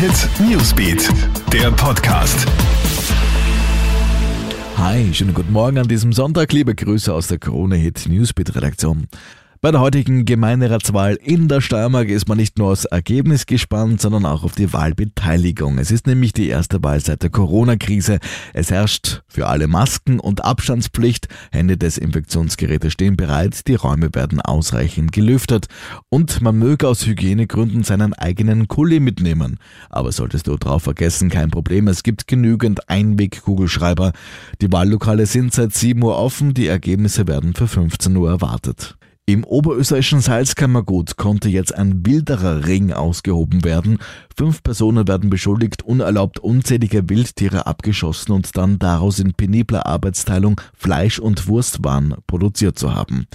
Hit Newsbeat, der Podcast. Hi, schönen guten Morgen an diesem Sonntag. Liebe Grüße aus der Krone Hit Newsbeat Redaktion. Bei der heutigen Gemeinderatswahl in der Steiermark ist man nicht nur aufs Ergebnis gespannt, sondern auch auf die Wahlbeteiligung. Es ist nämlich die erste Wahl seit der Corona-Krise. Es herrscht für alle Masken- und Abstandspflicht. Hände Desinfektionsgeräte stehen bereit. Die Räume werden ausreichend gelüftet. Und man möge aus Hygienegründen seinen eigenen Kuli mitnehmen. Aber solltest du drauf vergessen, kein Problem. Es gibt genügend Einweg-Kugelschreiber. Die Wahllokale sind seit 7 Uhr offen. Die Ergebnisse werden für 15 Uhr erwartet. Im oberösterreichischen Salzkammergut konnte jetzt ein wilderer Ring ausgehoben werden. Fünf Personen werden beschuldigt, unerlaubt unzählige Wildtiere abgeschossen und dann daraus in penibler Arbeitsteilung Fleisch- und Wurstwaren produziert zu haben.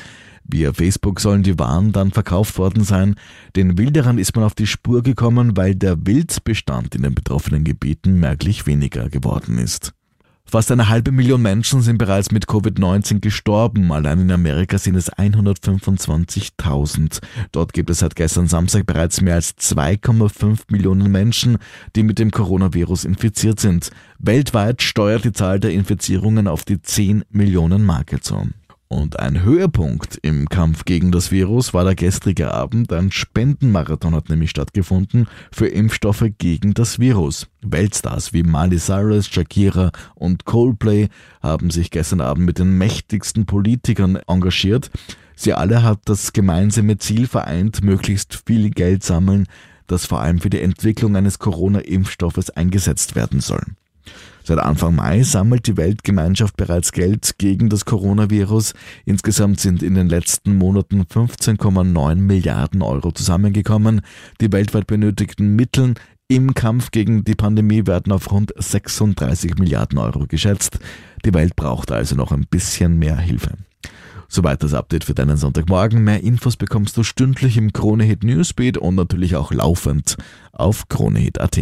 Via Facebook sollen die Waren dann verkauft worden sein. Den Wilderern ist man auf die Spur gekommen, weil der Wildbestand in den betroffenen Gebieten merklich weniger geworden ist. Fast eine halbe Million Menschen sind bereits mit Covid-19 gestorben. Allein in Amerika sind es 125.000. Dort gibt es seit gestern Samstag bereits mehr als 2,5 Millionen Menschen, die mit dem Coronavirus infiziert sind. Weltweit steuert die Zahl der Infizierungen auf die 10 Millionen Marke zu. Und ein Höhepunkt im Kampf gegen das Virus war der gestrige Abend. Ein Spendenmarathon hat nämlich stattgefunden für Impfstoffe gegen das Virus. Weltstars wie Miley Cyrus, Shakira und Coldplay haben sich gestern Abend mit den mächtigsten Politikern engagiert. Sie alle hat das gemeinsame Ziel vereint, möglichst viel Geld sammeln, das vor allem für die Entwicklung eines Corona-Impfstoffes eingesetzt werden soll. Seit Anfang Mai sammelt die Weltgemeinschaft bereits Geld gegen das Coronavirus. Insgesamt sind in den letzten Monaten 15,9 Milliarden Euro zusammengekommen. Die weltweit benötigten Mittel im Kampf gegen die Pandemie werden auf rund 36 Milliarden Euro geschätzt. Die Welt braucht also noch ein bisschen mehr Hilfe. Soweit das Update für deinen Sonntagmorgen. Mehr Infos bekommst du stündlich im Kronehit Newsbeat und natürlich auch laufend auf kronehit.at.